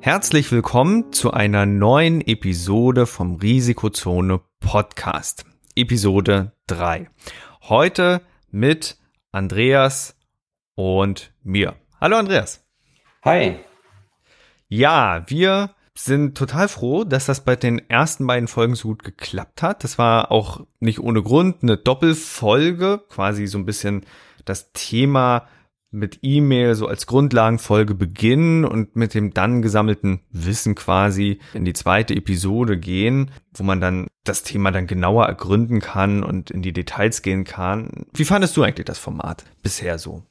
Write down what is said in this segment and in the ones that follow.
Herzlich willkommen zu einer neuen Episode vom Risikozone Podcast. Episode 3. Heute mit Andreas und mir. Hallo Andreas. Hi. Ja, wir sind total froh, dass das bei den ersten beiden Folgen so gut geklappt hat. Das war auch nicht ohne Grund eine Doppelfolge, quasi so ein bisschen das Thema mit E-Mail so als Grundlagenfolge beginnen und mit dem dann gesammelten Wissen quasi in die zweite Episode gehen, wo man dann das Thema dann genauer ergründen kann und in die Details gehen kann. Wie fandest du eigentlich das Format bisher so?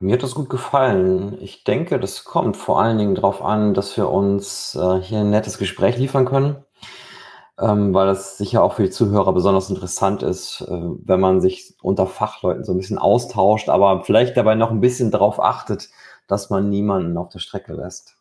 Mir hat das gut gefallen. Ich denke, das kommt vor allen Dingen darauf an, dass wir uns äh, hier ein nettes Gespräch liefern können ähm, weil das sicher auch für die Zuhörer besonders interessant ist, äh, wenn man sich unter Fachleuten so ein bisschen austauscht, aber vielleicht dabei noch ein bisschen darauf achtet, dass man niemanden auf der Strecke lässt.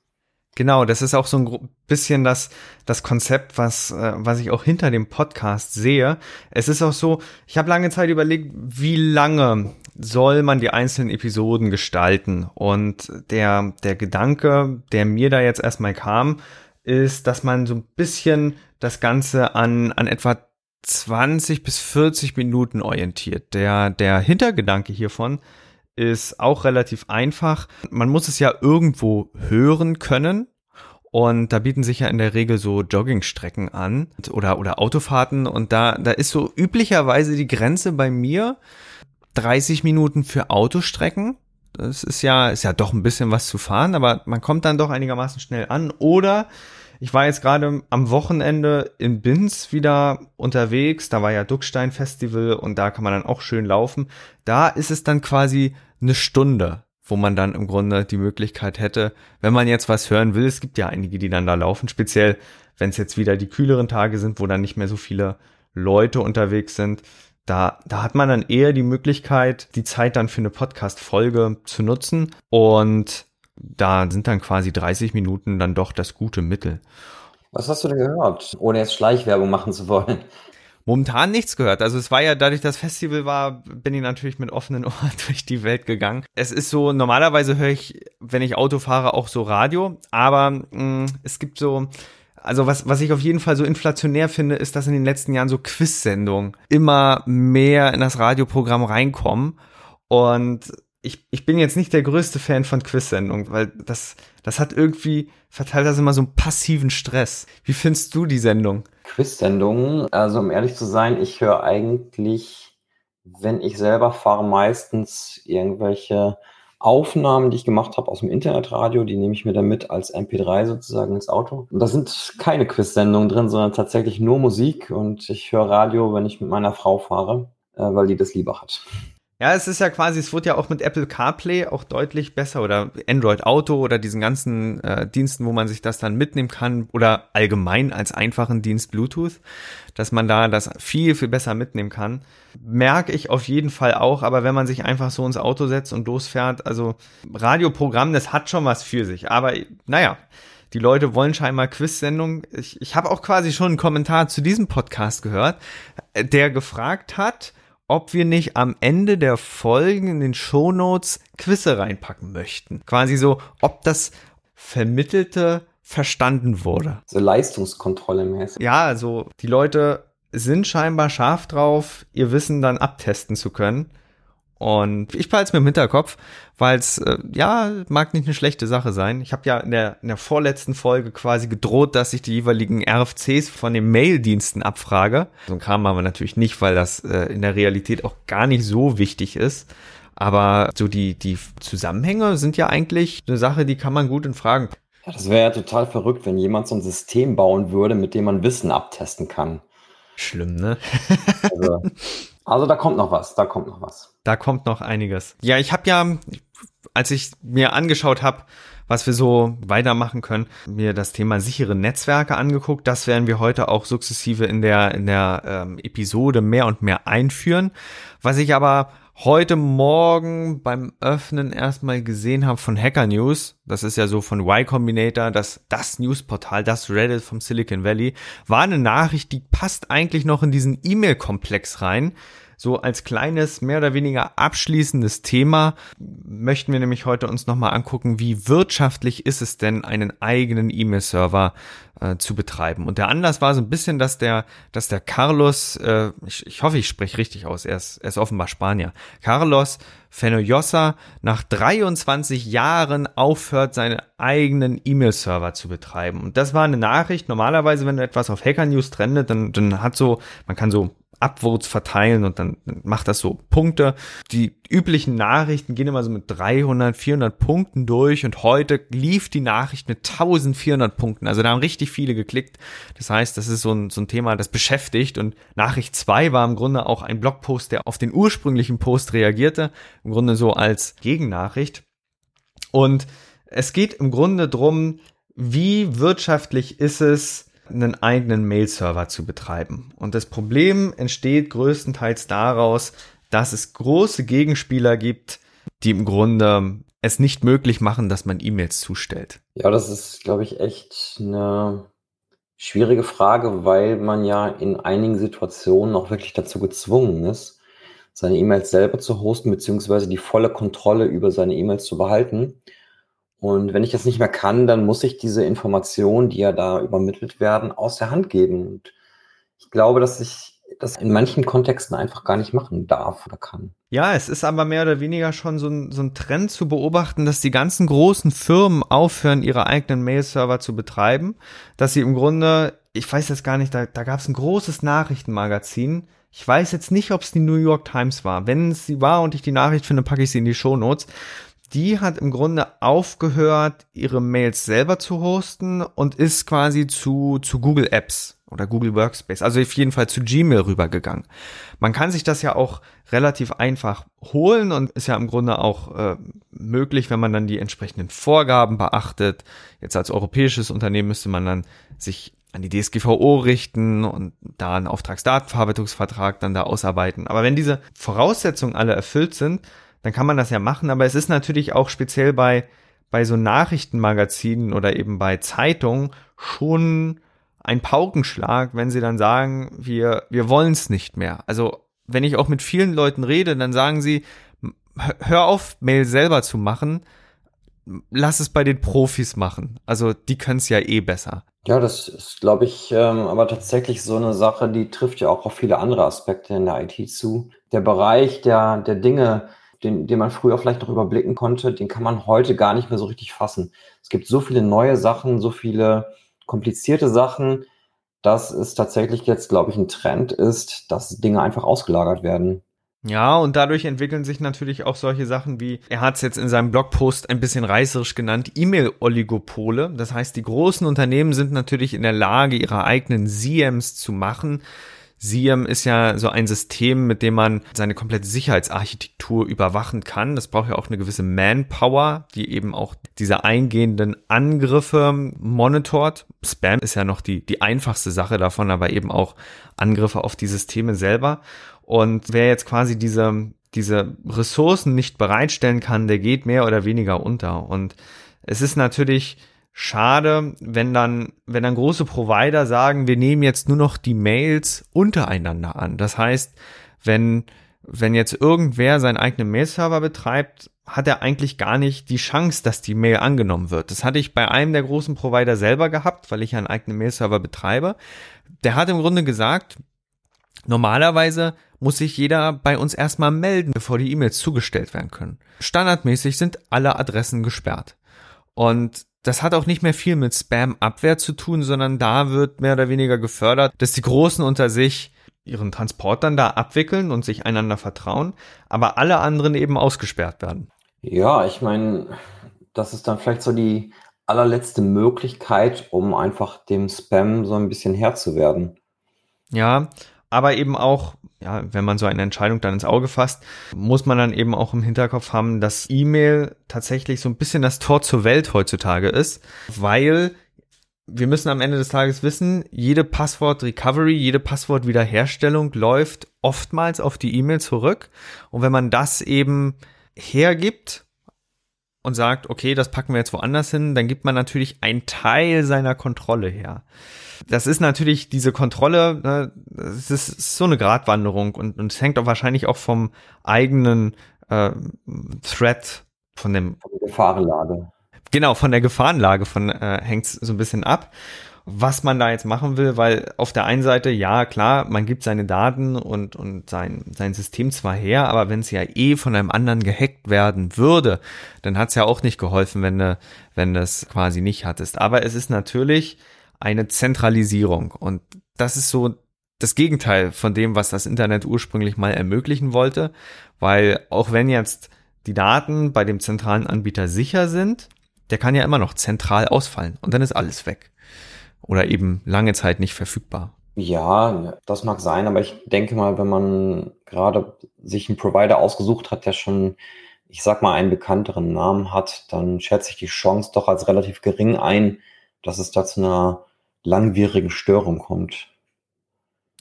Genau, das ist auch so ein bisschen das, das Konzept, was, äh, was ich auch hinter dem Podcast sehe. Es ist auch so, ich habe lange Zeit überlegt, wie lange soll man die einzelnen Episoden gestalten? Und der, der Gedanke, der mir da jetzt erstmal kam, ist, dass man so ein bisschen das Ganze an, an etwa 20 bis 40 Minuten orientiert. Der, der Hintergedanke hiervon ist auch relativ einfach. Man muss es ja irgendwo hören können. Und da bieten sich ja in der Regel so Joggingstrecken an oder, oder Autofahrten. Und da, da ist so üblicherweise die Grenze bei mir 30 Minuten für Autostrecken. Das ist ja, ist ja doch ein bisschen was zu fahren, aber man kommt dann doch einigermaßen schnell an. Oder ich war jetzt gerade am Wochenende in Binz wieder unterwegs. Da war ja Duckstein Festival und da kann man dann auch schön laufen. Da ist es dann quasi eine Stunde, wo man dann im Grunde die Möglichkeit hätte, wenn man jetzt was hören will. Es gibt ja einige, die dann da laufen, speziell wenn es jetzt wieder die kühleren Tage sind, wo dann nicht mehr so viele Leute unterwegs sind. Da, da hat man dann eher die Möglichkeit, die Zeit dann für eine Podcast-Folge zu nutzen. Und da sind dann quasi 30 Minuten dann doch das gute Mittel. Was hast du denn gehört, ohne jetzt Schleichwerbung machen zu wollen? Momentan nichts gehört. Also es war ja, dadurch das Festival war, bin ich natürlich mit offenen Ohren durch die Welt gegangen. Es ist so, normalerweise höre ich, wenn ich Auto fahre, auch so Radio, aber mh, mm, es gibt so, also was, was ich auf jeden Fall so inflationär finde, ist, dass in den letzten Jahren so Quiz-Sendungen immer mehr in das Radioprogramm reinkommen. Und ich, ich bin jetzt nicht der größte Fan von Quiz-Sendungen, weil das, das hat irgendwie, verteilt das immer so einen passiven Stress. Wie findest du die Sendung? Quiz-Sendungen, also um ehrlich zu sein, ich höre eigentlich, wenn ich selber fahre, meistens irgendwelche Aufnahmen, die ich gemacht habe aus dem Internetradio, die nehme ich mir dann mit als MP3 sozusagen ins Auto. Und da sind keine Quiz-Sendungen drin, sondern tatsächlich nur Musik und ich höre Radio, wenn ich mit meiner Frau fahre, äh, weil die das lieber hat. Ja, es ist ja quasi, es wird ja auch mit Apple CarPlay auch deutlich besser oder Android Auto oder diesen ganzen äh, Diensten, wo man sich das dann mitnehmen kann oder allgemein als einfachen Dienst Bluetooth, dass man da das viel, viel besser mitnehmen kann. Merke ich auf jeden Fall auch, aber wenn man sich einfach so ins Auto setzt und losfährt, also Radioprogramm, das hat schon was für sich, aber naja. Die Leute wollen scheinbar Quiz-Sendung. Ich, ich habe auch quasi schon einen Kommentar zu diesem Podcast gehört, der gefragt hat, ob wir nicht am Ende der Folgen in den Shownotes Quizze reinpacken möchten. Quasi so, ob das Vermittelte verstanden wurde. So Leistungskontrolle mäßig. Ja, also die Leute sind scheinbar scharf drauf, ihr Wissen dann abtesten zu können. Und ich behalte es mir im Hinterkopf, weil es, äh, ja, mag nicht eine schlechte Sache sein. Ich habe ja in der, in der vorletzten Folge quasi gedroht, dass ich die jeweiligen RFCs von den Maildiensten abfrage. So ein Kram aber natürlich nicht, weil das äh, in der Realität auch gar nicht so wichtig ist. Aber so die, die Zusammenhänge sind ja eigentlich eine Sache, die kann man gut in Fragen. Ja, das wäre ja total verrückt, wenn jemand so ein System bauen würde, mit dem man Wissen abtesten kann. Schlimm, ne? also, also da kommt noch was, da kommt noch was. Da kommt noch einiges. Ja, ich habe ja, als ich mir angeschaut habe, was wir so weitermachen können, mir das Thema sichere Netzwerke angeguckt. Das werden wir heute auch sukzessive in der in der ähm, Episode mehr und mehr einführen. Was ich aber heute Morgen beim Öffnen erstmal gesehen habe von Hacker News, das ist ja so von Y Combinator, das, das Newsportal, das Reddit vom Silicon Valley, war eine Nachricht, die passt eigentlich noch in diesen E-Mail-Komplex rein. So als kleines, mehr oder weniger abschließendes Thema möchten wir nämlich heute uns nochmal angucken, wie wirtschaftlich ist es denn, einen eigenen E-Mail-Server äh, zu betreiben. Und der Anlass war so ein bisschen, dass der, dass der Carlos, äh, ich, ich hoffe, ich spreche richtig aus, er ist, er ist offenbar Spanier, Carlos Fenollosa nach 23 Jahren aufhört, seinen eigenen E-Mail-Server zu betreiben. Und das war eine Nachricht. Normalerweise, wenn etwas auf Hacker News trendet, dann, dann hat so, man kann so Upvotes verteilen und dann macht das so Punkte. Die üblichen Nachrichten gehen immer so mit 300, 400 Punkten durch und heute lief die Nachricht mit 1400 Punkten. Also da haben richtig viele geklickt. Das heißt, das ist so ein, so ein Thema, das beschäftigt und Nachricht 2 war im Grunde auch ein Blogpost, der auf den ursprünglichen Post reagierte. Im Grunde so als Gegennachricht. Und es geht im Grunde drum, wie wirtschaftlich ist es, einen eigenen Mail-Server zu betreiben. Und das Problem entsteht größtenteils daraus, dass es große Gegenspieler gibt, die im Grunde es nicht möglich machen, dass man E-Mails zustellt. Ja, das ist, glaube ich, echt eine schwierige Frage, weil man ja in einigen Situationen auch wirklich dazu gezwungen ist, seine E-Mails selber zu hosten, beziehungsweise die volle Kontrolle über seine E-Mails zu behalten. Und wenn ich das nicht mehr kann, dann muss ich diese Informationen, die ja da übermittelt werden, aus der Hand geben. Und ich glaube, dass ich das in manchen Kontexten einfach gar nicht machen darf oder kann. Ja, es ist aber mehr oder weniger schon so ein, so ein Trend zu beobachten, dass die ganzen großen Firmen aufhören, ihre eigenen Mail-Server zu betreiben, dass sie im Grunde, ich weiß jetzt gar nicht, da, da gab es ein großes Nachrichtenmagazin, ich weiß jetzt nicht, ob es die New York Times war. Wenn es sie war und ich die Nachricht finde, packe ich sie in die Show Notes die hat im Grunde aufgehört, ihre Mails selber zu hosten und ist quasi zu, zu Google Apps oder Google Workspace, also auf jeden Fall zu Gmail rübergegangen. Man kann sich das ja auch relativ einfach holen und ist ja im Grunde auch äh, möglich, wenn man dann die entsprechenden Vorgaben beachtet. Jetzt als europäisches Unternehmen müsste man dann sich an die DSGVO richten und da einen Auftragsdatenverarbeitungsvertrag dann da ausarbeiten. Aber wenn diese Voraussetzungen alle erfüllt sind, dann kann man das ja machen. Aber es ist natürlich auch speziell bei, bei so Nachrichtenmagazinen oder eben bei Zeitungen schon ein Paukenschlag, wenn sie dann sagen, wir, wir wollen es nicht mehr. Also wenn ich auch mit vielen Leuten rede, dann sagen sie, hör auf, Mail selber zu machen, lass es bei den Profis machen. Also die können es ja eh besser. Ja, das ist, glaube ich, ähm, aber tatsächlich so eine Sache, die trifft ja auch auf viele andere Aspekte in der IT zu. Der Bereich der, der Dinge, den, den man früher vielleicht noch überblicken konnte, den kann man heute gar nicht mehr so richtig fassen. Es gibt so viele neue Sachen, so viele komplizierte Sachen, dass es tatsächlich jetzt, glaube ich, ein Trend ist, dass Dinge einfach ausgelagert werden. Ja, und dadurch entwickeln sich natürlich auch solche Sachen wie, er hat es jetzt in seinem Blogpost ein bisschen reißerisch genannt, E-Mail-Oligopole. Das heißt, die großen Unternehmen sind natürlich in der Lage, ihre eigenen CMs zu machen SIEM ist ja so ein System, mit dem man seine komplette Sicherheitsarchitektur überwachen kann. Das braucht ja auch eine gewisse Manpower, die eben auch diese eingehenden Angriffe monitort. Spam ist ja noch die, die einfachste Sache davon, aber eben auch Angriffe auf die Systeme selber. Und wer jetzt quasi diese, diese Ressourcen nicht bereitstellen kann, der geht mehr oder weniger unter. Und es ist natürlich schade, wenn dann, wenn dann große Provider sagen, wir nehmen jetzt nur noch die Mails untereinander an. Das heißt, wenn, wenn jetzt irgendwer seinen eigenen Mail-Server betreibt, hat er eigentlich gar nicht die Chance, dass die Mail angenommen wird. Das hatte ich bei einem der großen Provider selber gehabt, weil ich einen eigenen Mail-Server betreibe. Der hat im Grunde gesagt, Normalerweise muss sich jeder bei uns erstmal melden, bevor die E-Mails zugestellt werden können. Standardmäßig sind alle Adressen gesperrt. Und das hat auch nicht mehr viel mit Spam-Abwehr zu tun, sondern da wird mehr oder weniger gefördert, dass die Großen unter sich ihren Transport dann da abwickeln und sich einander vertrauen, aber alle anderen eben ausgesperrt werden. Ja, ich meine, das ist dann vielleicht so die allerletzte Möglichkeit, um einfach dem Spam so ein bisschen Herr zu werden. Ja, aber eben auch, ja, wenn man so eine Entscheidung dann ins Auge fasst, muss man dann eben auch im Hinterkopf haben, dass E-Mail tatsächlich so ein bisschen das Tor zur Welt heutzutage ist, weil wir müssen am Ende des Tages wissen, jede Passwort-Recovery, jede Passwort-Wiederherstellung läuft oftmals auf die E-Mail zurück. Und wenn man das eben hergibt und sagt, okay, das packen wir jetzt woanders hin, dann gibt man natürlich einen Teil seiner Kontrolle her. Das ist natürlich diese Kontrolle, ne, das ist so eine Gratwanderung und, und es hängt auch wahrscheinlich auch vom eigenen äh, Threat, von dem von Gefahrenlage. Genau, von der Gefahrenlage von äh, hängt so ein bisschen ab was man da jetzt machen will, weil auf der einen Seite, ja, klar, man gibt seine Daten und, und sein, sein System zwar her, aber wenn es ja eh von einem anderen gehackt werden würde, dann hat es ja auch nicht geholfen, wenn du, wenn du es quasi nicht hattest. Aber es ist natürlich eine Zentralisierung und das ist so das Gegenteil von dem, was das Internet ursprünglich mal ermöglichen wollte, weil auch wenn jetzt die Daten bei dem zentralen Anbieter sicher sind, der kann ja immer noch zentral ausfallen und dann ist alles weg oder eben lange Zeit nicht verfügbar. Ja, das mag sein, aber ich denke mal, wenn man gerade sich einen Provider ausgesucht hat, der schon, ich sag mal, einen bekannteren Namen hat, dann schätze ich die Chance doch als relativ gering ein, dass es da zu einer langwierigen Störung kommt.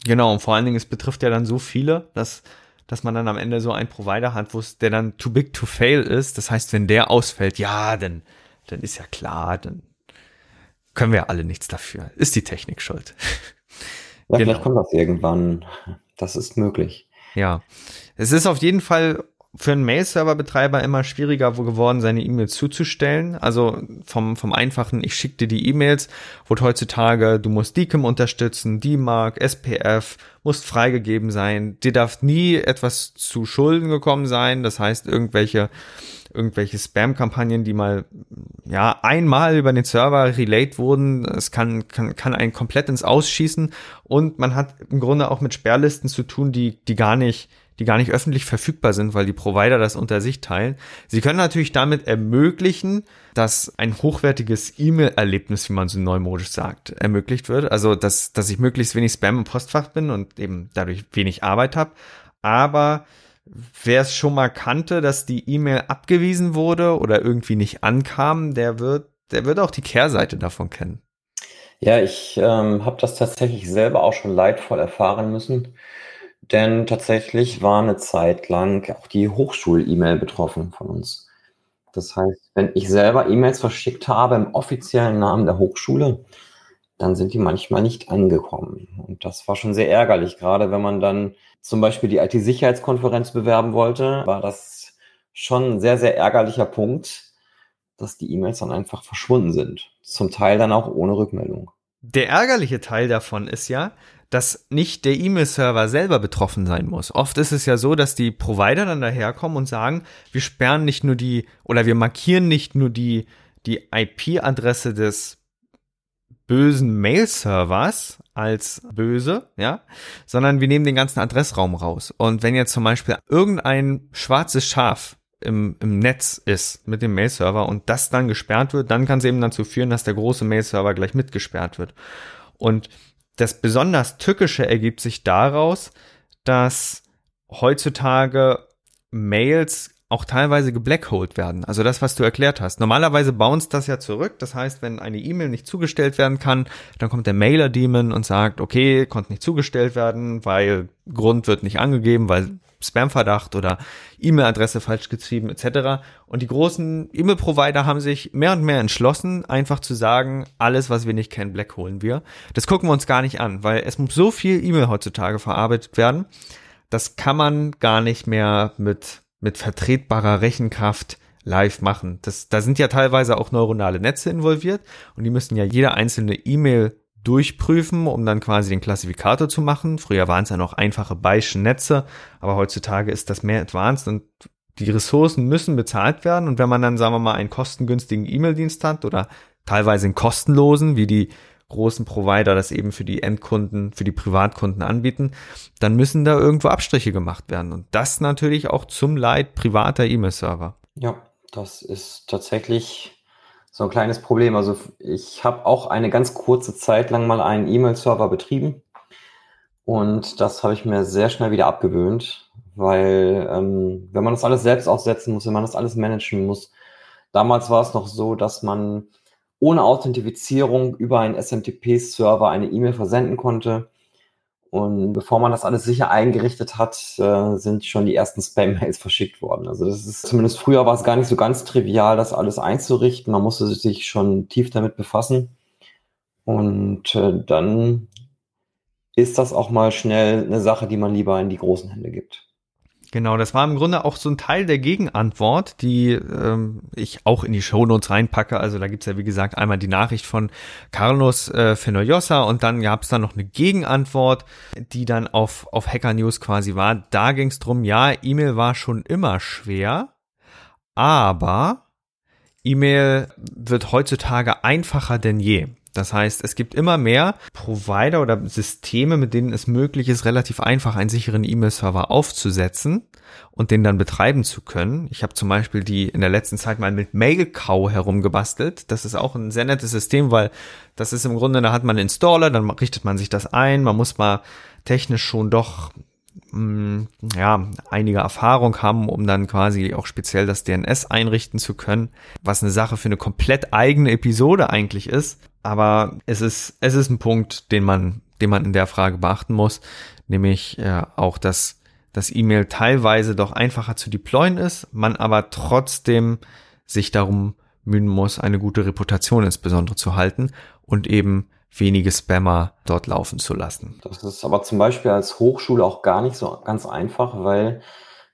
Genau, und vor allen Dingen, es betrifft ja dann so viele, dass, dass man dann am Ende so einen Provider hat, wo es der dann too big to fail ist. Das heißt, wenn der ausfällt, ja, dann, dann ist ja klar, dann können wir alle nichts dafür. Ist die Technik schuld. Ja, genau. vielleicht kommt das irgendwann. Das ist möglich. Ja. Es ist auf jeden Fall für einen Mail-Server-Betreiber immer schwieriger geworden, seine E-Mails zuzustellen. Also vom, vom einfachen, ich schicke dir die E-Mails, wurde heutzutage, du musst DKIM unterstützen, DMARC, SPF, musst freigegeben sein. Dir darf nie etwas zu Schulden gekommen sein. Das heißt, irgendwelche irgendwelche Spam-Kampagnen, die mal ja einmal über den Server relayed wurden. Es kann, kann, kann einen komplett ins Ausschießen und man hat im Grunde auch mit Sperrlisten zu tun, die, die gar nicht die gar nicht öffentlich verfügbar sind, weil die Provider das unter sich teilen. Sie können natürlich damit ermöglichen, dass ein hochwertiges E-Mail-Erlebnis, wie man so neumodisch sagt, ermöglicht wird. Also, dass, dass ich möglichst wenig Spam im Postfach bin und eben dadurch wenig Arbeit habe. Aber wer es schon mal kannte, dass die E-Mail abgewiesen wurde oder irgendwie nicht ankam, der wird, der wird auch die Kehrseite davon kennen. Ja, ich ähm, habe das tatsächlich selber auch schon leidvoll erfahren müssen, denn tatsächlich war eine Zeit lang auch die Hochschul-E-Mail betroffen von uns. Das heißt, wenn ich selber E-Mails verschickt habe im offiziellen Namen der Hochschule, dann sind die manchmal nicht angekommen. Und das war schon sehr ärgerlich, gerade wenn man dann zum Beispiel die IT-Sicherheitskonferenz bewerben wollte, war das schon ein sehr, sehr ärgerlicher Punkt, dass die E-Mails dann einfach verschwunden sind. Zum Teil dann auch ohne Rückmeldung. Der ärgerliche Teil davon ist ja, dass nicht der E-Mail-Server selber betroffen sein muss. Oft ist es ja so, dass die Provider dann daherkommen und sagen, wir sperren nicht nur die oder wir markieren nicht nur die, die IP-Adresse des bösen Mail-Servers als böse, ja, sondern wir nehmen den ganzen Adressraum raus. Und wenn jetzt zum Beispiel irgendein schwarzes Schaf im, im Netz ist mit dem Mail-Server und das dann gesperrt wird, dann kann es eben dazu führen, dass der große Mail-Server gleich mitgesperrt wird. Und das besonders Tückische ergibt sich daraus, dass heutzutage Mails auch teilweise geblackholed werden. Also das, was du erklärt hast. Normalerweise bounce das ja zurück. Das heißt, wenn eine E-Mail nicht zugestellt werden kann, dann kommt der Mailer-Demon und sagt, okay, konnte nicht zugestellt werden, weil Grund wird nicht angegeben, weil Spam-Verdacht oder E-Mail-Adresse falsch geschrieben etc. Und die großen E-Mail-Provider haben sich mehr und mehr entschlossen, einfach zu sagen, alles, was wir nicht kennen, blackholen wir. Das gucken wir uns gar nicht an, weil es muss so viel E-Mail heutzutage verarbeitet werden. Das kann man gar nicht mehr mit mit vertretbarer Rechenkraft live machen. Das, da sind ja teilweise auch neuronale Netze involviert und die müssen ja jede einzelne E-Mail durchprüfen, um dann quasi den Klassifikator zu machen. Früher waren es ja noch einfache Bayesche Netze, aber heutzutage ist das mehr advanced und die Ressourcen müssen bezahlt werden. Und wenn man dann, sagen wir mal, einen kostengünstigen E-Mail-Dienst hat oder teilweise einen kostenlosen, wie die großen Provider das eben für die Endkunden, für die Privatkunden anbieten, dann müssen da irgendwo Abstriche gemacht werden. Und das natürlich auch zum Leid privater E-Mail-Server. Ja, das ist tatsächlich so ein kleines Problem. Also ich habe auch eine ganz kurze Zeit lang mal einen E-Mail-Server betrieben und das habe ich mir sehr schnell wieder abgewöhnt, weil ähm, wenn man das alles selbst aufsetzen muss, wenn man das alles managen muss, damals war es noch so, dass man ohne Authentifizierung über einen SMTP-Server eine E-Mail versenden konnte. Und bevor man das alles sicher eingerichtet hat, äh, sind schon die ersten Spam-Mails verschickt worden. Also das ist zumindest früher war es gar nicht so ganz trivial, das alles einzurichten. Man musste sich schon tief damit befassen. Und äh, dann ist das auch mal schnell eine Sache, die man lieber in die großen Hände gibt. Genau, das war im Grunde auch so ein Teil der Gegenantwort, die ähm, ich auch in die Shownotes reinpacke. Also da gibt's ja, wie gesagt, einmal die Nachricht von Carlos äh, Fenoyosa und dann gab's da noch eine Gegenantwort, die dann auf, auf Hacker News quasi war. Da ging's drum, ja, E-Mail war schon immer schwer, aber E-Mail wird heutzutage einfacher denn je. Das heißt, es gibt immer mehr Provider oder Systeme, mit denen es möglich ist, relativ einfach einen sicheren E-Mail-Server aufzusetzen und den dann betreiben zu können. Ich habe zum Beispiel die in der letzten Zeit mal mit MailCow herumgebastelt. Das ist auch ein sehr nettes System, weil das ist im Grunde, da hat man einen Installer, dann richtet man sich das ein. Man muss mal technisch schon doch mm, ja, einige Erfahrung haben, um dann quasi auch speziell das DNS einrichten zu können, was eine Sache für eine komplett eigene Episode eigentlich ist. Aber es ist, es ist ein Punkt, den man, den man in der Frage beachten muss, nämlich äh, auch, dass das E-Mail teilweise doch einfacher zu deployen ist, man aber trotzdem sich darum mühen muss, eine gute Reputation insbesondere zu halten und eben wenige Spammer dort laufen zu lassen. Das ist aber zum Beispiel als Hochschule auch gar nicht so ganz einfach, weil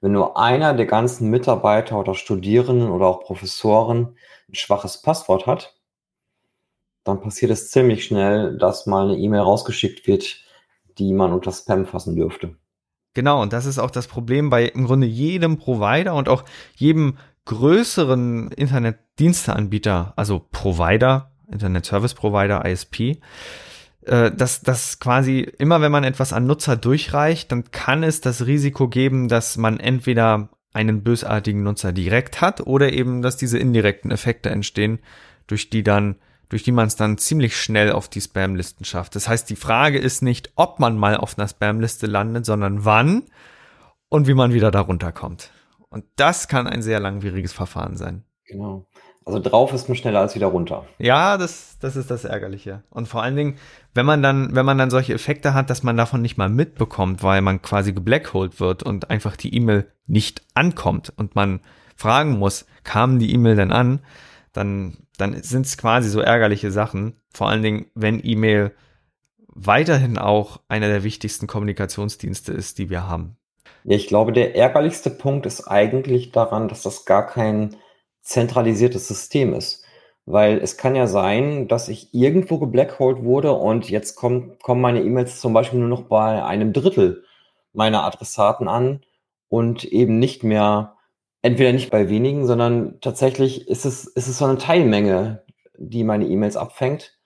wenn nur einer der ganzen Mitarbeiter oder Studierenden oder auch Professoren ein schwaches Passwort hat, dann passiert es ziemlich schnell, dass mal eine E-Mail rausgeschickt wird, die man unter Spam fassen dürfte. Genau, und das ist auch das Problem bei im Grunde jedem Provider und auch jedem größeren Internetdiensteanbieter, also Provider, Internet Service Provider, ISP, äh, dass, dass quasi immer, wenn man etwas an Nutzer durchreicht, dann kann es das Risiko geben, dass man entweder einen bösartigen Nutzer direkt hat oder eben, dass diese indirekten Effekte entstehen, durch die dann durch die man es dann ziemlich schnell auf die Spam-Listen schafft. Das heißt, die Frage ist nicht, ob man mal auf einer Spam-Liste landet, sondern wann und wie man wieder darunter kommt. Und das kann ein sehr langwieriges Verfahren sein. Genau. Also drauf ist man schneller als wieder runter. Ja, das, das ist das Ärgerliche. Und vor allen Dingen, wenn man dann, wenn man dann solche Effekte hat, dass man davon nicht mal mitbekommt, weil man quasi geblackholt wird und einfach die E-Mail nicht ankommt und man fragen muss, kam die E-Mail denn an, dann dann sind es quasi so ärgerliche Sachen. Vor allen Dingen, wenn E-Mail weiterhin auch einer der wichtigsten Kommunikationsdienste ist, die wir haben. Ja, ich glaube, der ärgerlichste Punkt ist eigentlich daran, dass das gar kein zentralisiertes System ist. Weil es kann ja sein, dass ich irgendwo geblackholt wurde und jetzt kommen, kommen meine E-Mails zum Beispiel nur noch bei einem Drittel meiner Adressaten an und eben nicht mehr entweder nicht bei wenigen, sondern tatsächlich ist es, ist es so eine Teilmenge, die meine E-Mails abfängt.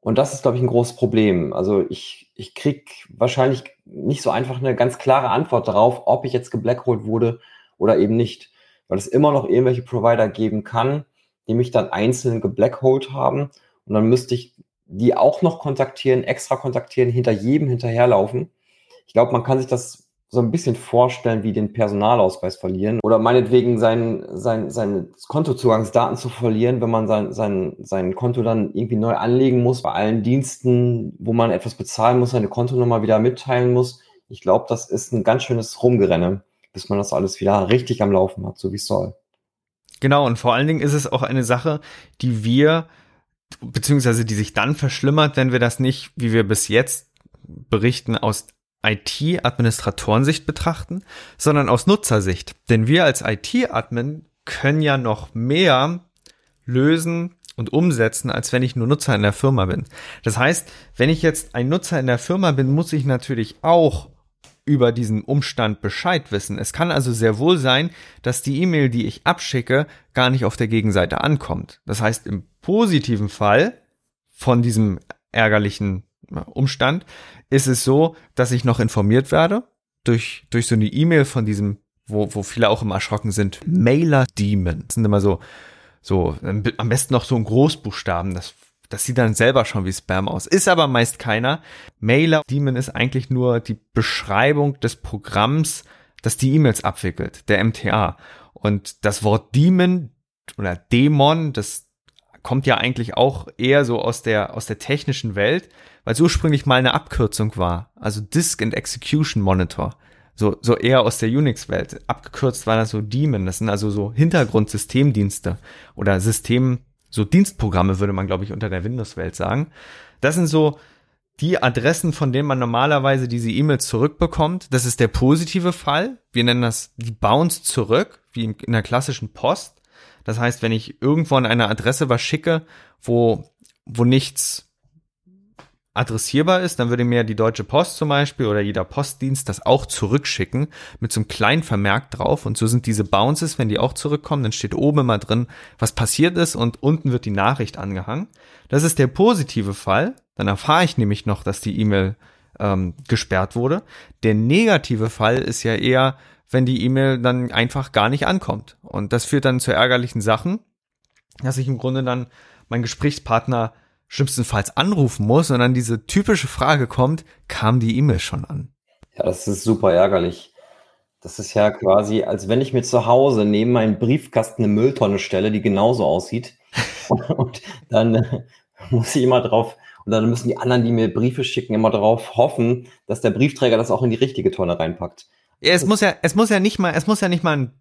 Und das ist, glaube ich, ein großes Problem. Also ich, ich krieg wahrscheinlich nicht so einfach eine ganz klare Antwort darauf, ob ich jetzt geblackholt wurde oder eben nicht. Weil es immer noch irgendwelche Provider geben kann, die mich dann einzeln geblackholt haben. Und dann müsste ich die auch noch kontaktieren, extra kontaktieren, hinter jedem hinterherlaufen. Ich glaube, man kann sich das so ein bisschen vorstellen, wie den Personalausweis verlieren oder meinetwegen sein, sein, seine Kontozugangsdaten zu verlieren, wenn man sein, sein, sein Konto dann irgendwie neu anlegen muss, bei allen Diensten, wo man etwas bezahlen muss, seine Kontonummer wieder mitteilen muss. Ich glaube, das ist ein ganz schönes Rumgerenne, bis man das alles wieder richtig am Laufen hat, so wie es soll. Genau, und vor allen Dingen ist es auch eine Sache, die wir, beziehungsweise die sich dann verschlimmert, wenn wir das nicht, wie wir bis jetzt berichten, aus IT-Administratorensicht betrachten, sondern aus Nutzersicht. Denn wir als IT-Admin können ja noch mehr lösen und umsetzen, als wenn ich nur Nutzer in der Firma bin. Das heißt, wenn ich jetzt ein Nutzer in der Firma bin, muss ich natürlich auch über diesen Umstand Bescheid wissen. Es kann also sehr wohl sein, dass die E-Mail, die ich abschicke, gar nicht auf der Gegenseite ankommt. Das heißt, im positiven Fall von diesem ärgerlichen Umstand ist es so, dass ich noch informiert werde durch, durch so eine E-Mail von diesem, wo, wo viele auch immer erschrocken sind, Mailer Demon. Das sind immer so, so, am besten noch so ein Großbuchstaben. Das das sieht dann selber schon wie Spam aus. Ist aber meist keiner. Mailer Daemon ist eigentlich nur die Beschreibung des Programms, das die E-Mails abwickelt, der MTA. Und das Wort Daemon oder Dämon, das kommt ja eigentlich auch eher so aus der, aus der technischen Welt, weil es ursprünglich mal eine Abkürzung war. Also Disk and Execution Monitor. So, so eher aus der Unix-Welt. Abgekürzt war das so Daemon. Das sind also so Hintergrundsystemdienste oder System, so Dienstprogramme würde man, glaube ich, unter der Windows-Welt sagen. Das sind so die Adressen, von denen man normalerweise diese E-Mails zurückbekommt. Das ist der positive Fall. Wir nennen das die Bounce zurück, wie in der klassischen Post. Das heißt, wenn ich irgendwo an eine Adresse was schicke, wo, wo nichts adressierbar ist, dann würde mir die Deutsche Post zum Beispiel oder jeder Postdienst das auch zurückschicken mit so einem kleinen Vermerk drauf. Und so sind diese Bounces, wenn die auch zurückkommen, dann steht oben immer drin, was passiert ist und unten wird die Nachricht angehangen. Das ist der positive Fall. Dann erfahre ich nämlich noch, dass die E-Mail ähm, gesperrt wurde. Der negative Fall ist ja eher, wenn die E-Mail dann einfach gar nicht ankommt. Und das führt dann zu ärgerlichen Sachen, dass ich im Grunde dann mein Gesprächspartner schlimmstenfalls anrufen muss, sondern diese typische Frage kommt, kam die E-Mail schon an? Ja, das ist super ärgerlich. Das ist ja quasi, als wenn ich mir zu Hause neben meinen Briefkasten eine Mülltonne stelle, die genauso aussieht. und dann äh, muss ich immer drauf, und dann müssen die anderen, die mir Briefe schicken, immer darauf hoffen, dass der Briefträger das auch in die richtige Tonne reinpackt. Ja, es muss ja, es muss ja nicht mal, es muss ja nicht mal ein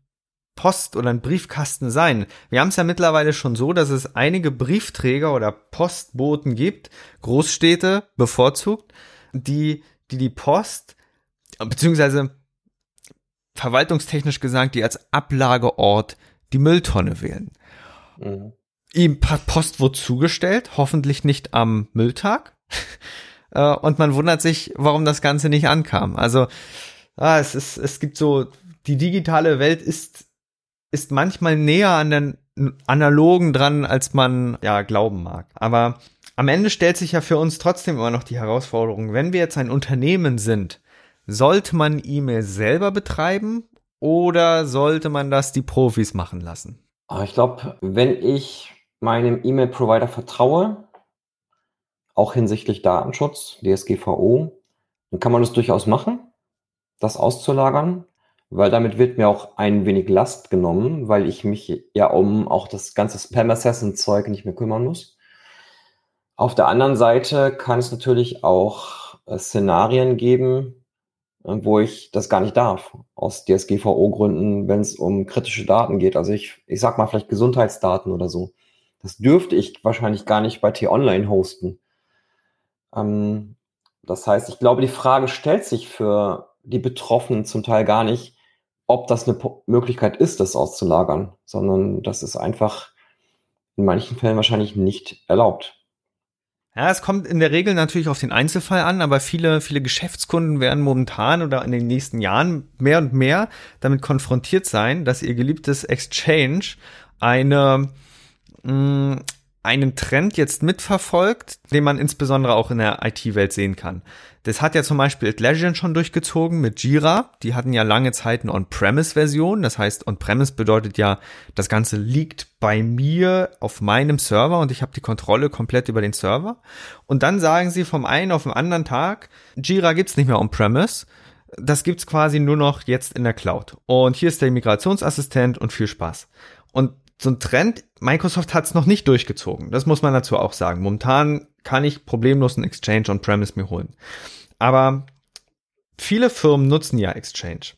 Post oder ein Briefkasten sein. Wir haben es ja mittlerweile schon so, dass es einige Briefträger oder Postboten gibt, Großstädte bevorzugt, die die, die Post, beziehungsweise verwaltungstechnisch gesagt, die als Ablageort die Mülltonne wählen. Mhm. Ihm Post wurde zugestellt, hoffentlich nicht am Mülltag. Äh, und man wundert sich, warum das Ganze nicht ankam. Also, ah, es ist, es gibt so, die digitale Welt ist ist manchmal näher an den analogen dran, als man ja glauben mag. Aber am Ende stellt sich ja für uns trotzdem immer noch die Herausforderung, wenn wir jetzt ein Unternehmen sind, sollte man E-Mail selber betreiben oder sollte man das die Profis machen lassen? Ah, ich glaube, wenn ich meinem E-Mail-Provider vertraue, auch hinsichtlich Datenschutz, DSGVO, dann kann man das durchaus machen, das auszulagern weil damit wird mir auch ein wenig Last genommen, weil ich mich ja um auch das ganze Spam-Assassin-Zeug nicht mehr kümmern muss. Auf der anderen Seite kann es natürlich auch äh, Szenarien geben, äh, wo ich das gar nicht darf, aus DSGVO-Gründen, wenn es um kritische Daten geht. Also ich, ich sag mal vielleicht Gesundheitsdaten oder so. Das dürfte ich wahrscheinlich gar nicht bei T-Online hosten. Ähm, das heißt, ich glaube, die Frage stellt sich für die Betroffenen zum Teil gar nicht, ob das eine Möglichkeit ist, das auszulagern, sondern das ist einfach in manchen Fällen wahrscheinlich nicht erlaubt. Ja, es kommt in der Regel natürlich auf den Einzelfall an, aber viele, viele Geschäftskunden werden momentan oder in den nächsten Jahren mehr und mehr damit konfrontiert sein, dass ihr geliebtes Exchange eine, mh, mm, einen Trend jetzt mitverfolgt, den man insbesondere auch in der IT-Welt sehen kann. Das hat ja zum Beispiel Atlassian schon durchgezogen mit Jira. Die hatten ja lange Zeit eine On-Premise-Version. Das heißt, On-Premise bedeutet ja, das Ganze liegt bei mir auf meinem Server und ich habe die Kontrolle komplett über den Server. Und dann sagen sie vom einen auf den anderen Tag, Jira gibt's nicht mehr On-Premise. Das gibt's quasi nur noch jetzt in der Cloud. Und hier ist der Migrationsassistent und viel Spaß. Und so ein Trend, Microsoft hat es noch nicht durchgezogen. Das muss man dazu auch sagen. Momentan kann ich problemlos einen Exchange on-premise mir holen. Aber viele Firmen nutzen ja Exchange.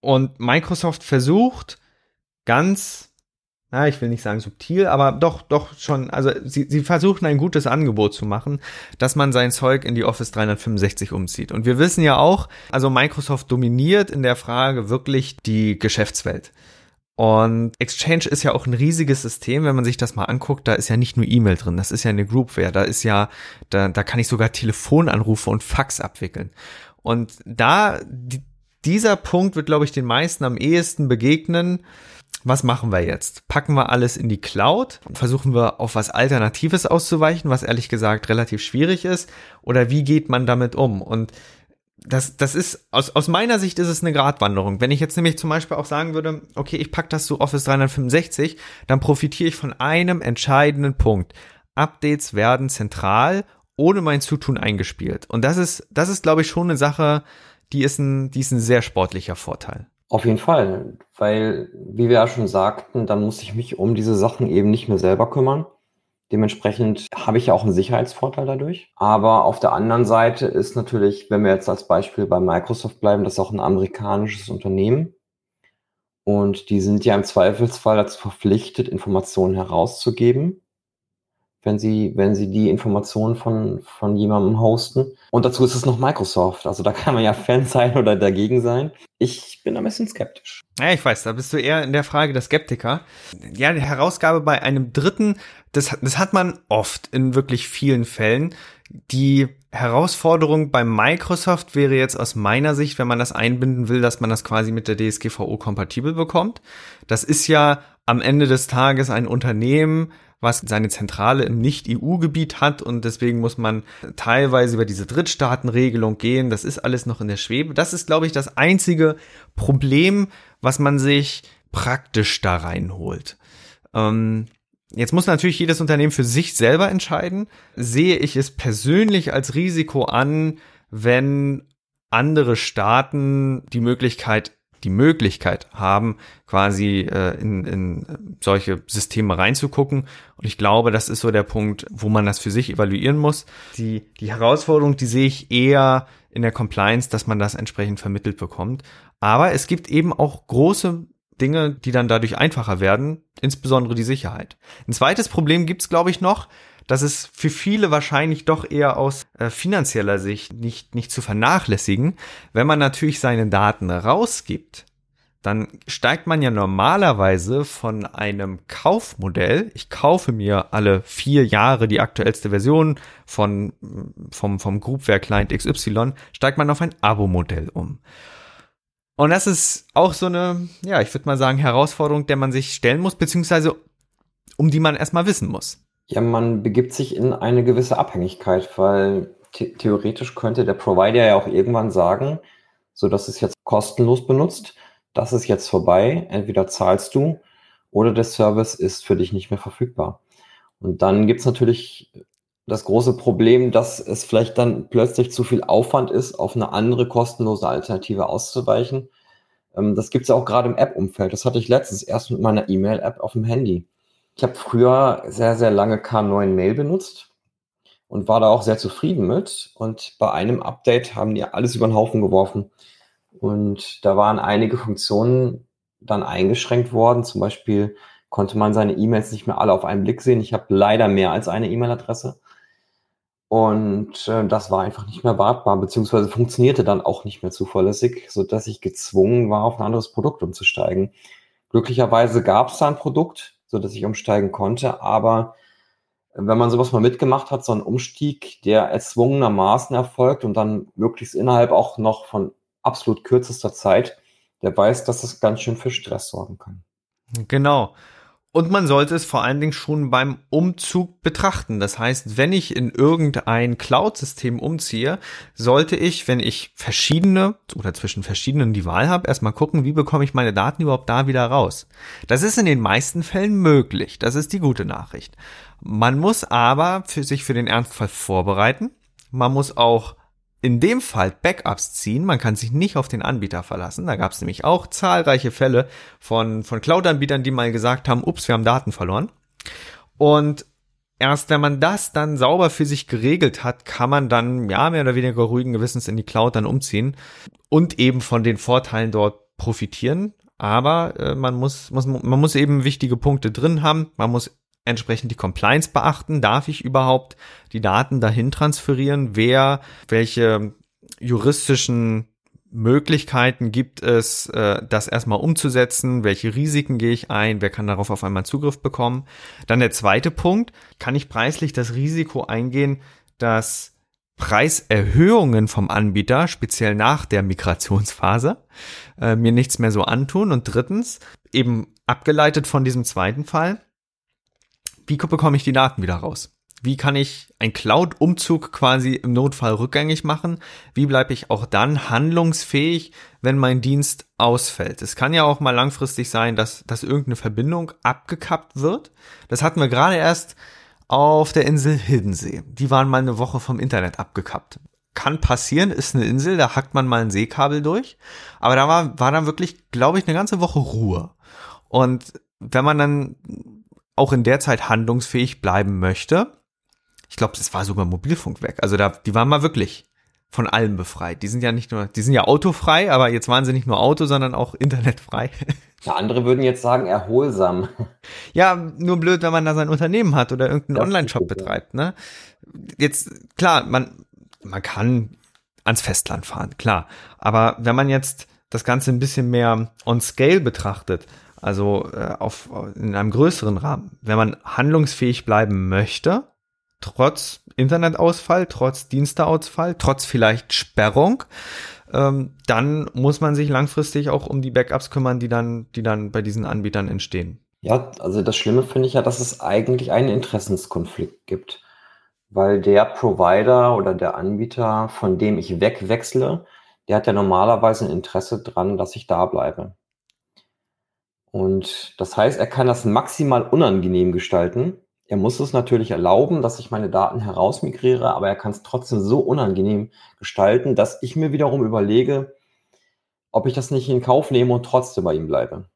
Und Microsoft versucht ganz, na, ich will nicht sagen subtil, aber doch, doch schon, also sie, sie versuchen ein gutes Angebot zu machen, dass man sein Zeug in die Office 365 umzieht. Und wir wissen ja auch, also Microsoft dominiert in der Frage wirklich die Geschäftswelt. Und Exchange ist ja auch ein riesiges System, wenn man sich das mal anguckt, da ist ja nicht nur E-Mail drin, das ist ja eine Groupware, da ist ja, da, da kann ich sogar Telefonanrufe und Fax abwickeln. Und da, die, dieser Punkt wird, glaube ich, den meisten am ehesten begegnen. Was machen wir jetzt? Packen wir alles in die Cloud? Versuchen wir auf was Alternatives auszuweichen, was ehrlich gesagt relativ schwierig ist? Oder wie geht man damit um? Und das, das ist, aus, aus meiner Sicht ist es eine Gratwanderung. Wenn ich jetzt nämlich zum Beispiel auch sagen würde, okay, ich pack das zu Office 365, dann profitiere ich von einem entscheidenden Punkt. Updates werden zentral ohne mein Zutun eingespielt. Und das ist, das ist, glaube ich, schon eine Sache, die ist ein, die ist ein sehr sportlicher Vorteil. Auf jeden Fall, weil, wie wir ja schon sagten, dann muss ich mich um diese Sachen eben nicht mehr selber kümmern. Dementsprechend habe ich ja auch einen Sicherheitsvorteil dadurch. Aber auf der anderen Seite ist natürlich, wenn wir jetzt als Beispiel bei Microsoft bleiben, das ist auch ein amerikanisches Unternehmen. Und die sind ja im Zweifelsfall dazu verpflichtet, Informationen herauszugeben wenn sie, wenn sie die Informationen von, von jemandem hosten. Und dazu ist es noch Microsoft. Also da kann man ja Fan sein oder dagegen sein. Ich bin ein bisschen skeptisch. Ja, ich weiß, da bist du eher in der Frage der Skeptiker. Ja, die Herausgabe bei einem Dritten, das, das hat man oft in wirklich vielen Fällen. Die Herausforderung bei Microsoft wäre jetzt aus meiner Sicht, wenn man das einbinden will, dass man das quasi mit der DSGVO kompatibel bekommt. Das ist ja am Ende des Tages ein Unternehmen, was seine Zentrale im Nicht-EU-Gebiet hat und deswegen muss man teilweise über diese Drittstaatenregelung gehen. Das ist alles noch in der Schwebe. Das ist, glaube ich, das einzige Problem, was man sich praktisch da reinholt. Ähm, Jetzt muss natürlich jedes Unternehmen für sich selber entscheiden. Sehe ich es persönlich als Risiko an, wenn andere Staaten die Möglichkeit die Möglichkeit haben, quasi äh, in, in solche Systeme reinzugucken. Und ich glaube, das ist so der Punkt, wo man das für sich evaluieren muss. Die, die Herausforderung, die sehe ich eher in der Compliance, dass man das entsprechend vermittelt bekommt. Aber es gibt eben auch große Dinge, die dann dadurch einfacher werden, insbesondere die Sicherheit. Ein zweites Problem gibt's, glaube ich, noch, das ist für viele wahrscheinlich doch eher aus äh, finanzieller Sicht nicht, nicht zu vernachlässigen. Wenn man natürlich seine Daten rausgibt, dann steigt man ja normalerweise von einem Kaufmodell, ich kaufe mir alle vier Jahre die aktuellste Version von, vom, vom Groupware Client XY, steigt man auf ein Abo-Modell um. Und das ist auch so eine, ja, ich würde mal sagen, Herausforderung, der man sich stellen muss, beziehungsweise um die man erstmal wissen muss. Ja, man begibt sich in eine gewisse Abhängigkeit, weil the theoretisch könnte der Provider ja auch irgendwann sagen, so dass es jetzt kostenlos benutzt, das ist jetzt vorbei, entweder zahlst du oder der Service ist für dich nicht mehr verfügbar. Und dann gibt's natürlich das große Problem, dass es vielleicht dann plötzlich zu viel Aufwand ist, auf eine andere kostenlose Alternative auszuweichen. Ähm, das gibt's ja auch gerade im App-Umfeld. Das hatte ich letztens erst mit meiner E-Mail-App auf dem Handy. Ich habe früher sehr, sehr lange K9 Mail benutzt und war da auch sehr zufrieden mit. Und bei einem Update haben die alles über den Haufen geworfen. Und da waren einige Funktionen dann eingeschränkt worden. Zum Beispiel konnte man seine E-Mails nicht mehr alle auf einen Blick sehen. Ich habe leider mehr als eine E-Mail-Adresse. Und äh, das war einfach nicht mehr wartbar, beziehungsweise funktionierte dann auch nicht mehr zuverlässig, so dass ich gezwungen war, auf ein anderes Produkt umzusteigen. Glücklicherweise gab es da ein Produkt, so dass ich umsteigen konnte. Aber wenn man sowas mal mitgemacht hat, so ein Umstieg, der erzwungenermaßen erfolgt und dann möglichst innerhalb auch noch von absolut kürzester Zeit, der weiß, dass es ganz schön für Stress sorgen kann. Genau. Und man sollte es vor allen Dingen schon beim Umzug betrachten. Das heißt, wenn ich in irgendein Cloud-System umziehe, sollte ich, wenn ich verschiedene oder zwischen verschiedenen die Wahl habe, erstmal gucken, wie bekomme ich meine Daten überhaupt da wieder raus. Das ist in den meisten Fällen möglich. Das ist die gute Nachricht. Man muss aber für sich für den Ernstfall vorbereiten. Man muss auch in dem Fall Backups ziehen. Man kann sich nicht auf den Anbieter verlassen. Da gab es nämlich auch zahlreiche Fälle von, von Cloud-Anbietern, die mal gesagt haben, ups, wir haben Daten verloren. Und erst wenn man das dann sauber für sich geregelt hat, kann man dann ja mehr oder weniger ruhigen Gewissens in die Cloud dann umziehen und eben von den Vorteilen dort profitieren. Aber äh, man muss, muss, man muss eben wichtige Punkte drin haben. Man muss entsprechend die Compliance beachten. Darf ich überhaupt die Daten dahin transferieren? Wer, welche juristischen Möglichkeiten gibt es, äh, das erstmal umzusetzen? Welche Risiken gehe ich ein? Wer kann darauf auf einmal Zugriff bekommen? Dann der zweite Punkt, kann ich preislich das Risiko eingehen, dass Preiserhöhungen vom Anbieter, speziell nach der Migrationsphase, äh, mir nichts mehr so antun? Und drittens, eben abgeleitet von diesem zweiten Fall, wie bekomme ich die Daten wieder raus? Wie kann ich einen Cloud-Umzug quasi im Notfall rückgängig machen? Wie bleibe ich auch dann handlungsfähig, wenn mein Dienst ausfällt? Es kann ja auch mal langfristig sein, dass, dass irgendeine Verbindung abgekappt wird. Das hatten wir gerade erst auf der Insel Hiddensee. Die waren mal eine Woche vom Internet abgekappt. Kann passieren, ist eine Insel, da hackt man mal ein Seekabel durch. Aber da war, war dann wirklich, glaube ich, eine ganze Woche Ruhe. Und wenn man dann auch in der Zeit handlungsfähig bleiben möchte, ich glaube, es war sogar Mobilfunk weg. Also da, die waren mal wirklich von allem befreit. Die sind ja nicht nur, die sind ja autofrei, aber jetzt waren sie nicht nur Auto, sondern auch internetfrei. Ja, andere würden jetzt sagen erholsam. Ja, nur blöd, wenn man da sein Unternehmen hat oder irgendeinen Online-Shop betreibt, ne? Jetzt, klar, man, man kann ans Festland fahren, klar. Aber wenn man jetzt das Ganze ein bisschen mehr on scale betrachtet, also äh, auf, in einem größeren Rahmen, wenn man handlungsfähig bleiben möchte, trotz Internetausfall, trotz Diensteausfall, trotz vielleicht Sperrung, ähm, dann muss man sich langfristig auch um die Backups kümmern, die dann, die dann bei diesen Anbietern entstehen. Ja, also das Schlimme finde ich ja, dass es eigentlich einen Interessenskonflikt gibt, weil der Provider oder der Anbieter, von dem ich wegwechsle, der hat ja normalerweise ein Interesse dran, dass ich da bleibe. Und das heißt, er kann das maximal unangenehm gestalten, er muss es natürlich erlauben, dass ich meine Daten herausmigriere, aber er kann es trotzdem so unangenehm gestalten, dass ich mir wiederum überlege, ob ich das nicht in Kauf nehme und trotzdem bei ihm bleibe.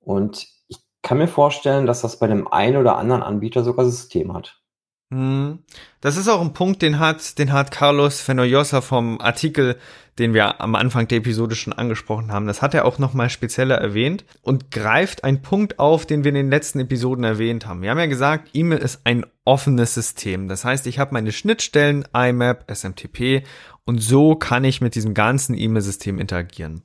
Und ich kann mir vorstellen, dass das bei dem einen oder anderen Anbieter sogar System hat. Hm. Das ist auch ein Punkt, den hat, den hat Carlos Fenollosa vom Artikel, den wir am Anfang der Episode schon angesprochen haben. Das hat er auch nochmal spezieller erwähnt und greift einen Punkt auf, den wir in den letzten Episoden erwähnt haben. Wir haben ja gesagt, E-Mail ist ein offenes System. Das heißt, ich habe meine Schnittstellen, IMAP, SMTP und so kann ich mit diesem ganzen E-Mail-System interagieren.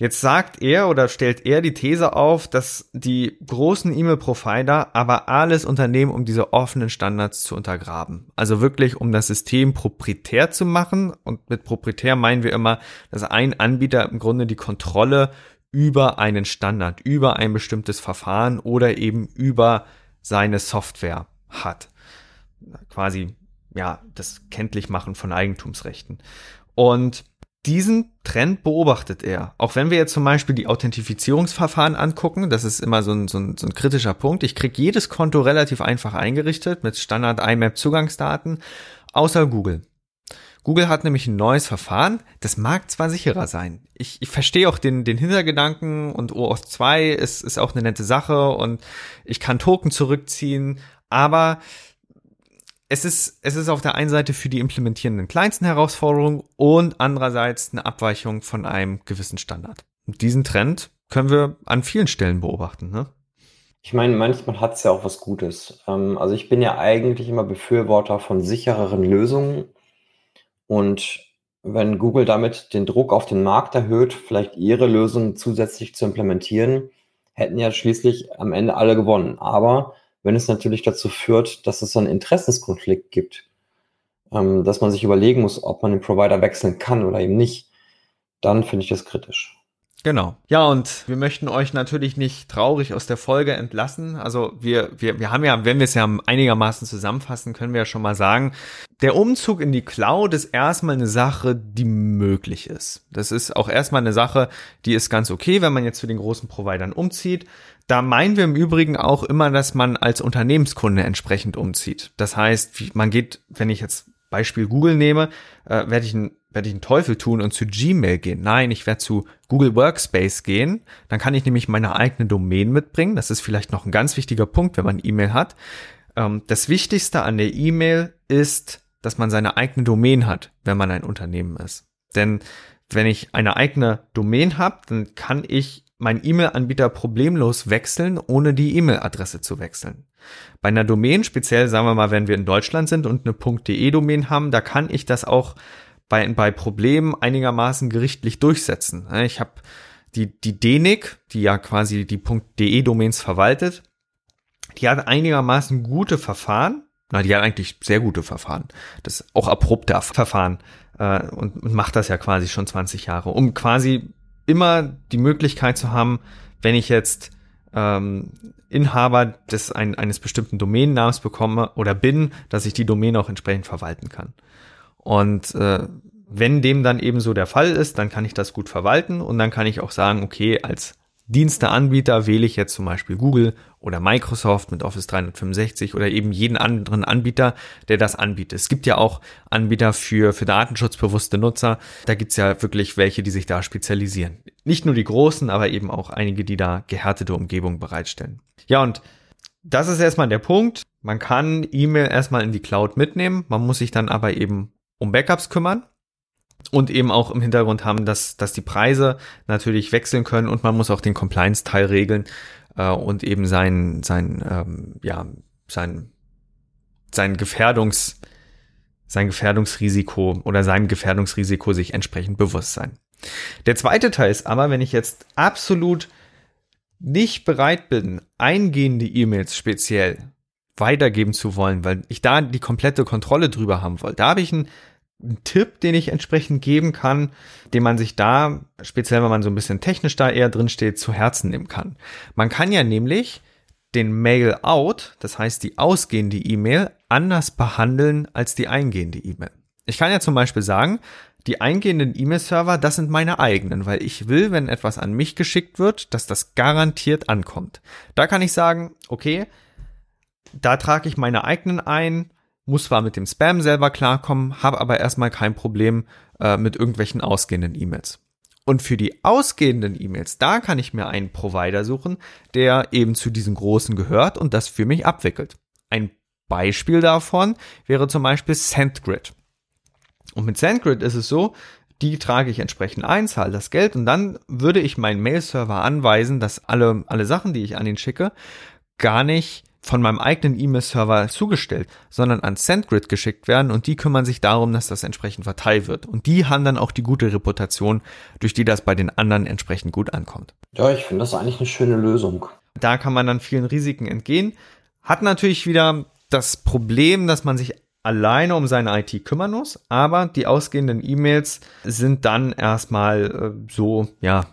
Jetzt sagt er oder stellt er die These auf, dass die großen E-Mail-Provider aber alles unternehmen, um diese offenen Standards zu untergraben. Also wirklich, um das System proprietär zu machen. Und mit proprietär meinen wir immer, dass ein Anbieter im Grunde die Kontrolle über einen Standard, über ein bestimmtes Verfahren oder eben über seine Software hat. Quasi, ja, das kenntlich machen von Eigentumsrechten. Und diesen Trend beobachtet er. Auch wenn wir jetzt zum Beispiel die Authentifizierungsverfahren angucken, das ist immer so ein, so ein, so ein kritischer Punkt. Ich kriege jedes Konto relativ einfach eingerichtet mit Standard IMAP Zugangsdaten, außer Google. Google hat nämlich ein neues Verfahren, das mag zwar sicherer sein. Ich, ich verstehe auch den, den Hintergedanken und OAuth 2 ist, ist auch eine nette Sache und ich kann Token zurückziehen, aber es ist, es ist auf der einen Seite für die implementierenden kleinsten Herausforderungen und andererseits eine Abweichung von einem gewissen Standard. Und diesen Trend können wir an vielen Stellen beobachten. Ne? Ich meine, manchmal hat es ja auch was Gutes. Ähm, also ich bin ja eigentlich immer Befürworter von sichereren Lösungen. Und wenn Google damit den Druck auf den Markt erhöht, vielleicht ihre Lösung zusätzlich zu implementieren, hätten ja schließlich am Ende alle gewonnen. Aber wenn es natürlich dazu führt, dass es einen Interessenskonflikt gibt, ähm, dass man sich überlegen muss, ob man den Provider wechseln kann oder eben nicht, dann finde ich das kritisch. Genau. Ja, und wir möchten euch natürlich nicht traurig aus der Folge entlassen. Also wir, wir, wir haben ja, wenn wir es ja einigermaßen zusammenfassen, können wir ja schon mal sagen, der Umzug in die Cloud ist erstmal eine Sache, die möglich ist. Das ist auch erstmal eine Sache, die ist ganz okay, wenn man jetzt zu den großen Providern umzieht. Da meinen wir im Übrigen auch immer, dass man als Unternehmenskunde entsprechend umzieht. Das heißt, man geht, wenn ich jetzt Beispiel Google nehme, äh, werde ich ein werde ich einen Teufel tun und zu Gmail gehen. Nein, ich werde zu Google Workspace gehen. Dann kann ich nämlich meine eigene Domain mitbringen. Das ist vielleicht noch ein ganz wichtiger Punkt, wenn man E-Mail hat. Ähm, das Wichtigste an der E-Mail ist, dass man seine eigene Domain hat, wenn man ein Unternehmen ist. Denn wenn ich eine eigene Domain habe, dann kann ich meinen E-Mail-Anbieter problemlos wechseln, ohne die E-Mail-Adresse zu wechseln. Bei einer Domain, speziell sagen wir mal, wenn wir in Deutschland sind und eine .de-Domain haben, da kann ich das auch bei, bei Problemen einigermaßen gerichtlich durchsetzen. Ich habe die, die DENIC, die ja quasi die .de-Domains verwaltet, die hat einigermaßen gute Verfahren. Na, die hat eigentlich sehr gute Verfahren. Das ist auch abrupter Verfahren äh, und, und macht das ja quasi schon 20 Jahre, um quasi immer die Möglichkeit zu haben, wenn ich jetzt ähm, Inhaber des ein, eines bestimmten Domainnamens bekomme oder bin, dass ich die Domain auch entsprechend verwalten kann. Und äh, wenn dem dann eben so der Fall ist, dann kann ich das gut verwalten und dann kann ich auch sagen, okay, als Diensteanbieter wähle ich jetzt zum Beispiel Google oder Microsoft mit Office 365 oder eben jeden anderen Anbieter, der das anbietet. Es gibt ja auch Anbieter für, für datenschutzbewusste Nutzer. Da gibt's ja wirklich welche, die sich da spezialisieren. Nicht nur die großen, aber eben auch einige, die da gehärtete Umgebungen bereitstellen. Ja, und das ist erstmal der Punkt. Man kann E-Mail erstmal in die Cloud mitnehmen. Man muss sich dann aber eben um Backups kümmern und eben auch im Hintergrund haben, dass, dass die Preise natürlich wechseln können und man muss auch den Compliance-Teil regeln äh, und eben sein, sein, ähm, ja, sein, sein Gefährdungs, sein Gefährdungsrisiko oder seinem Gefährdungsrisiko sich entsprechend bewusst sein. Der zweite Teil ist aber, wenn ich jetzt absolut nicht bereit bin, eingehende E-Mails speziell weitergeben zu wollen, weil ich da die komplette Kontrolle drüber haben will. Da habe ich einen ein Tipp, den ich entsprechend geben kann, den man sich da, speziell wenn man so ein bisschen technisch da eher drin steht, zu Herzen nehmen kann. Man kann ja nämlich den Mail out, das heißt die ausgehende E-Mail, anders behandeln als die eingehende E-Mail. Ich kann ja zum Beispiel sagen, die eingehenden E-Mail-Server, das sind meine eigenen, weil ich will, wenn etwas an mich geschickt wird, dass das garantiert ankommt. Da kann ich sagen, okay, da trage ich meine eigenen ein, muss zwar mit dem Spam selber klarkommen, habe aber erstmal kein Problem äh, mit irgendwelchen ausgehenden E-Mails. Und für die ausgehenden E-Mails, da kann ich mir einen Provider suchen, der eben zu diesen großen gehört und das für mich abwickelt. Ein Beispiel davon wäre zum Beispiel SendGrid. Und mit SendGrid ist es so, die trage ich entsprechend ein, zahle das Geld und dann würde ich meinen Mail-Server anweisen, dass alle, alle Sachen, die ich an ihn schicke, gar nicht von meinem eigenen E-Mail-Server zugestellt, sondern an SendGrid geschickt werden und die kümmern sich darum, dass das entsprechend verteilt wird. Und die haben dann auch die gute Reputation, durch die das bei den anderen entsprechend gut ankommt. Ja, ich finde das eigentlich eine schöne Lösung. Da kann man dann vielen Risiken entgehen. Hat natürlich wieder das Problem, dass man sich alleine um seine IT kümmern muss, aber die ausgehenden E-Mails sind dann erstmal äh, so, ja,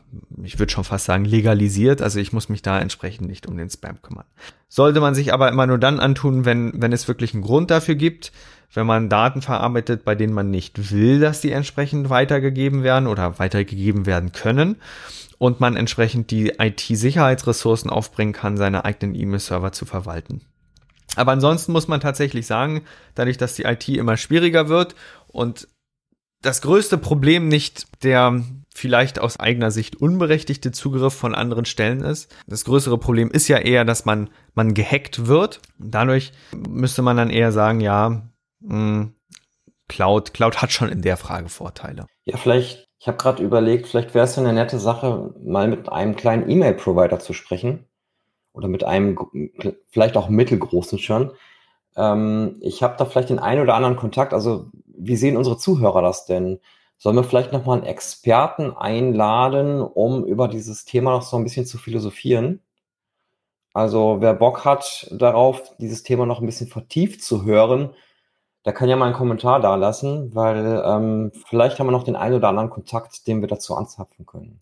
ich würde schon fast sagen, legalisiert. Also ich muss mich da entsprechend nicht um den Spam kümmern. Sollte man sich aber immer nur dann antun, wenn, wenn es wirklich einen Grund dafür gibt, wenn man Daten verarbeitet, bei denen man nicht will, dass die entsprechend weitergegeben werden oder weitergegeben werden können und man entsprechend die IT-Sicherheitsressourcen aufbringen kann, seine eigenen E-Mail-Server zu verwalten. Aber ansonsten muss man tatsächlich sagen, dadurch, dass die IT immer schwieriger wird und das größte Problem nicht der vielleicht aus eigener Sicht unberechtigte Zugriff von anderen Stellen ist. Das größere Problem ist ja eher, dass man, man gehackt wird. Dadurch müsste man dann eher sagen, ja, mh, hm, Cloud, Cloud hat schon in der Frage Vorteile. Ja, vielleicht, ich habe gerade überlegt, vielleicht wäre es eine nette Sache, mal mit einem kleinen E-Mail-Provider zu sprechen oder mit einem vielleicht auch mittelgroßen schon. Ähm, ich habe da vielleicht den einen oder anderen Kontakt. Also wie sehen unsere Zuhörer das denn? Sollen wir vielleicht nochmal einen Experten einladen, um über dieses Thema noch so ein bisschen zu philosophieren? Also wer Bock hat darauf, dieses Thema noch ein bisschen vertieft zu hören, der kann ja mal einen Kommentar da lassen, weil ähm, vielleicht haben wir noch den einen oder anderen Kontakt, den wir dazu anzapfen können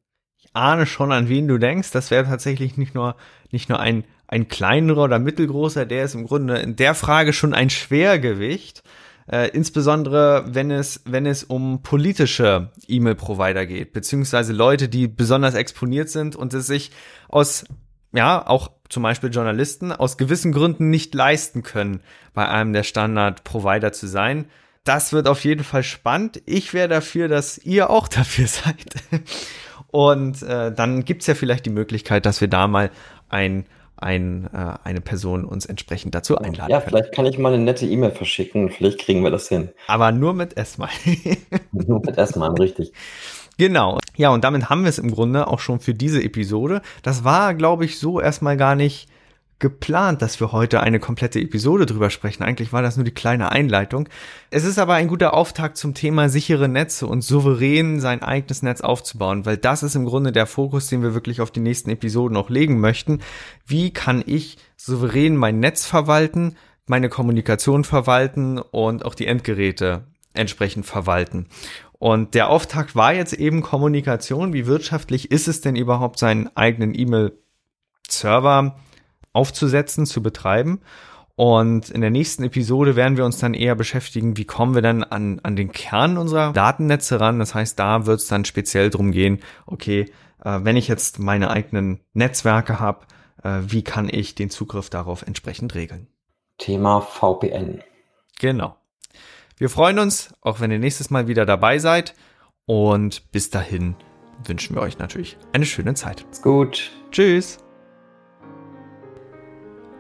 ahne schon, an wen du denkst. Das wäre tatsächlich nicht nur, nicht nur ein, ein kleinerer oder mittelgroßer, der ist im Grunde in der Frage schon ein Schwergewicht. Äh, insbesondere wenn es, wenn es um politische E-Mail-Provider geht, beziehungsweise Leute, die besonders exponiert sind und es sich aus, ja, auch zum Beispiel Journalisten aus gewissen Gründen nicht leisten können, bei einem der Standard-Provider zu sein. Das wird auf jeden Fall spannend. Ich wäre dafür, dass ihr auch dafür seid. Und äh, dann gibt's ja vielleicht die Möglichkeit, dass wir da mal ein, ein, äh, eine Person uns entsprechend dazu einladen. Ja, können. vielleicht kann ich mal eine nette E-Mail verschicken. Vielleicht kriegen wir das hin. Aber nur mit S-Mal. nur mit S-Mal, richtig. Genau. Ja, und damit haben wir es im Grunde auch schon für diese Episode. Das war, glaube ich, so erstmal gar nicht geplant, dass wir heute eine komplette Episode drüber sprechen. Eigentlich war das nur die kleine Einleitung. Es ist aber ein guter Auftakt zum Thema sichere Netze und souverän sein eigenes Netz aufzubauen, weil das ist im Grunde der Fokus, den wir wirklich auf die nächsten Episoden auch legen möchten. Wie kann ich souverän mein Netz verwalten, meine Kommunikation verwalten und auch die Endgeräte entsprechend verwalten. Und der Auftakt war jetzt eben Kommunikation. Wie wirtschaftlich ist es denn überhaupt, seinen eigenen E-Mail-Server aufzusetzen, zu betreiben. Und in der nächsten Episode werden wir uns dann eher beschäftigen, wie kommen wir dann an, an den Kern unserer Datennetze ran. Das heißt, da wird es dann speziell drum gehen, okay, äh, wenn ich jetzt meine eigenen Netzwerke habe, äh, wie kann ich den Zugriff darauf entsprechend regeln? Thema VPN. Genau. Wir freuen uns, auch wenn ihr nächstes Mal wieder dabei seid. Und bis dahin wünschen wir euch natürlich eine schöne Zeit. Ist gut. Tschüss.